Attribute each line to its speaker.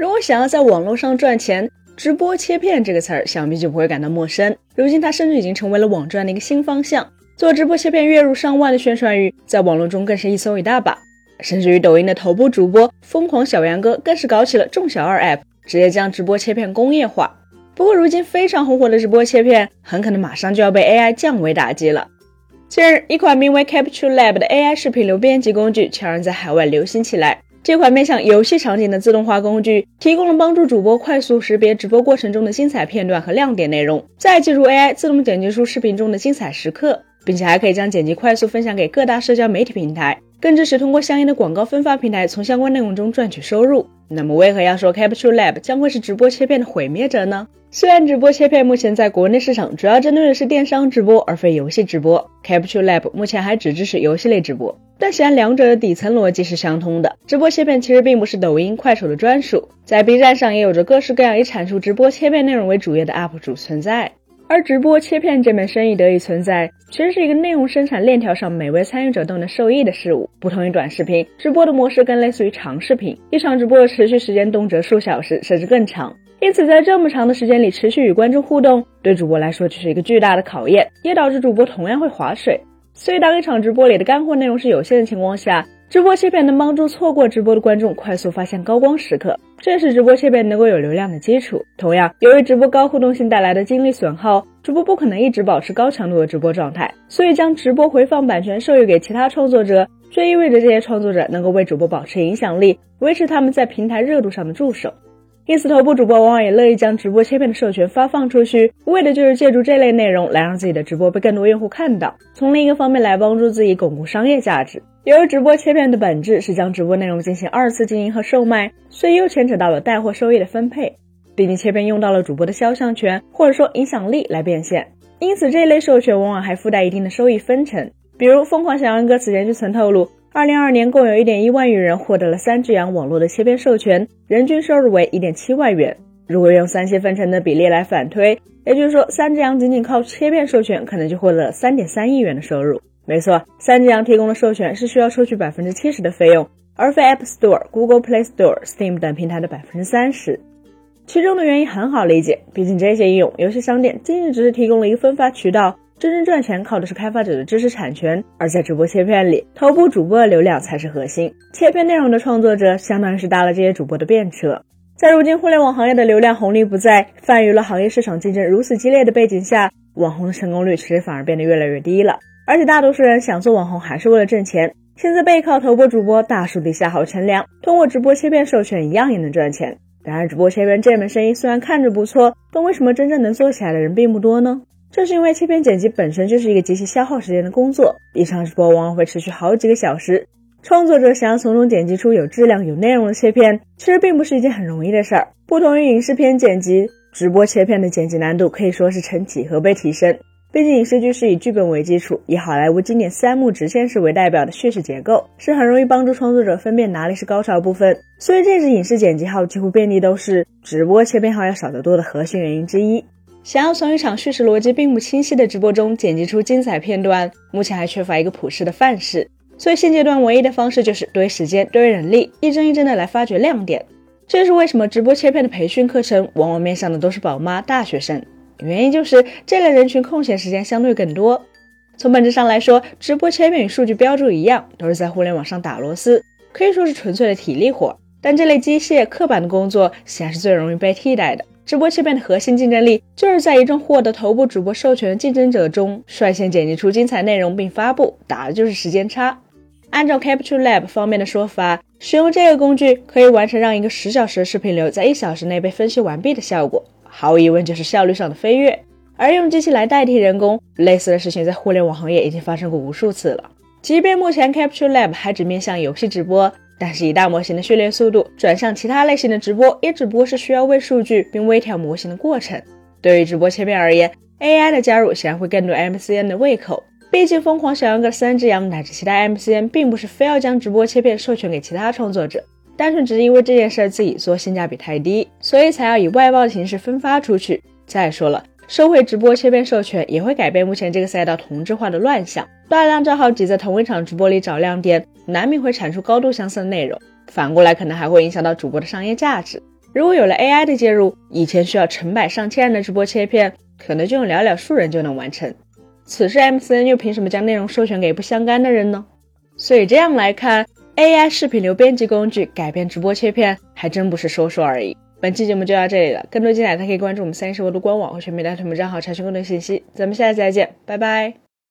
Speaker 1: 如果想要在网络上赚钱，直播切片这个词儿想必就不会感到陌生。如今，它甚至已经成为了网赚的一个新方向。做直播切片月入上万的宣传语，在网络中更是一搜一大把。甚至于抖音的头部主播疯狂小杨哥，更是搞起了众小二 app，直接将直播切片工业化。不过，如今非常红火的直播切片，很可能马上就要被 AI 降维打击了。近日，一款名为 Capture Lab 的 AI 视频流编辑工具悄然在海外流行起来。这款面向游戏场景的自动化工具，提供了帮助主播快速识别直播过程中的精彩片段和亮点内容，再借助 AI 自动剪辑出视频中的精彩时刻，并且还可以将剪辑快速分享给各大社交媒体平台，更支持通过相应的广告分发平台从相关内容中赚取收入。那么，为何要说 Capture Lab 将会是直播切片的毁灭者呢？虽然直播切片目前在国内市场主要针对的是电商直播，而非游戏直播，Capture Lab 目前还只支持游戏类直播。但显然，两者的底层逻辑是相通的。直播切片其实并不是抖音、快手的专属，在 B 站上也有着各式各样以产出直播切片内容为主业的 UP 主存在。而直播切片这门生意得以存在，其实是一个内容生产链条上每位参与者都能受益的事物。不同于短视频，直播的模式更类似于长视频，一场直播的持续时间动辄数小时，甚至更长。因此，在这么长的时间里持续与观众互动，对主播来说就是一个巨大的考验，也导致主播同样会划水。所以，当一场直播里的干货内容是有限的情况下，直播切片能帮助错过直播的观众快速发现高光时刻，这是直播切片能够有流量的基础。同样，由于直播高互动性带来的精力损耗，主播不可能一直保持高强度的直播状态，所以将直播回放版权授予给其他创作者，这意味着这些创作者能够为主播保持影响力，维持他们在平台热度上的助手。因此，头部主播往往也乐意将直播切片的授权发放出去，为的就是借助这类内容来让自己的直播被更多用户看到，从另一个方面来帮助自己巩固商业价值。由于直播切片的本质是将直播内容进行二次经营和售卖，所以又牵扯到了带货收益的分配。毕竟切片用到了主播的肖像权或者说影响力来变现，因此这类授权往往还附带一定的收益分成。比如疯狂小杨哥此前就曾透露。二零二二年，共有一点一万余人获得了三只羊网络的切片授权，人均收入为一点七万元。如果用三七分成的比例来反推，也就是说，三只羊仅仅靠切片授权，可能就获得了三点三亿元的收入。没错，三只羊提供的授权是需要收取百分之七十的费用，而非 App Store、Google Play Store、Steam 等平台的百分之三十。其中的原因很好理解，毕竟这些应用、游戏商店仅仅只是提供了一个分发渠道。真正赚钱靠的是开发者的知识产权，而在直播切片里，头部主播的流量才是核心。切片内容的创作者相当于是搭了这些主播的便车。在如今互联网行业的流量红利不在，泛娱乐行业市场竞争如此激烈的背景下，网红的成功率其实反而变得越来越低了。而且大多数人想做网红还是为了挣钱，现在背靠头部主播大树底下好乘凉，通过直播切片授权一样也能赚钱。然而，直播切片这门生意虽然看着不错，但为什么真正能做起来的人并不多呢？这是因为切片剪辑本身就是一个极其消耗时间的工作，一场直播往往会持续好几个小时。创作者想要从中剪辑出有质量、有内容的切片，其实并不是一件很容易的事儿。不同于影视片剪辑，直播切片的剪辑难度可以说是成几何倍提升。毕竟影视剧是以剧本为基础，以好莱坞经典三幕直线式为代表的叙事结构，是很容易帮助创作者分辨哪里是高潮部分。所以，这支影视剪辑号几乎遍地都是，直播切片号要少得多的核心原因之一。想要从一场叙事逻辑并不清晰的直播中剪辑出精彩片段，目前还缺乏一个普世的范式，所以现阶段唯一的方式就是堆时间、堆人力，一帧一帧的来发掘亮点。这是为什么直播切片的培训课程往往面向的都是宝妈、大学生，原因就是这类人群空闲时间相对更多。从本质上来说，直播切片与数据标注一样，都是在互联网上打螺丝，可以说是纯粹的体力活。但这类机械刻板的工作，显然是最容易被替代的。直播切片的核心竞争力，就是在一众获得头部主播授权的竞争者中，率先剪辑出精彩内容并发布，打的就是时间差。按照 Capture Lab 方面的说法，使用这个工具可以完成让一个十小时的视频流在一小时内被分析完毕的效果，毫无疑问就是效率上的飞跃。而用机器来代替人工，类似的事情在互联网行业已经发生过无数次了。即便目前 Capture Lab 还只面向游戏直播。但是以大模型的训练速度转向其他类型的直播，也只不过是需要喂数据并微调模型的过程。对于直播切片而言，AI 的加入显然会更对 MCN 的胃口。毕竟疯狂小杨哥三只羊乃至其他 MCN，并不是非要将直播切片授权给其他创作者，单纯只是因为这件事自己做性价比太低，所以才要以外包的形式分发出去。再说了。收回直播切片授权也会改变目前这个赛道同质化的乱象。大量账号挤在同一场直播里找亮点，难免会产出高度相似的内容。反过来，可能还会影响到主播的商业价值。如果有了 AI 的介入，以前需要成百上千人的直播切片，可能就用寥寥数人就能完成。此时 MCN 又凭什么将内容授权给不相干的人呢？所以这样来看，AI 视频流编辑工具改变直播切片，还真不是说说而已。本期节目就到这里了，更多精彩，大家可以关注我们三十维度官网或全民大腿目账号查询更多信息。咱们下期再见，拜拜。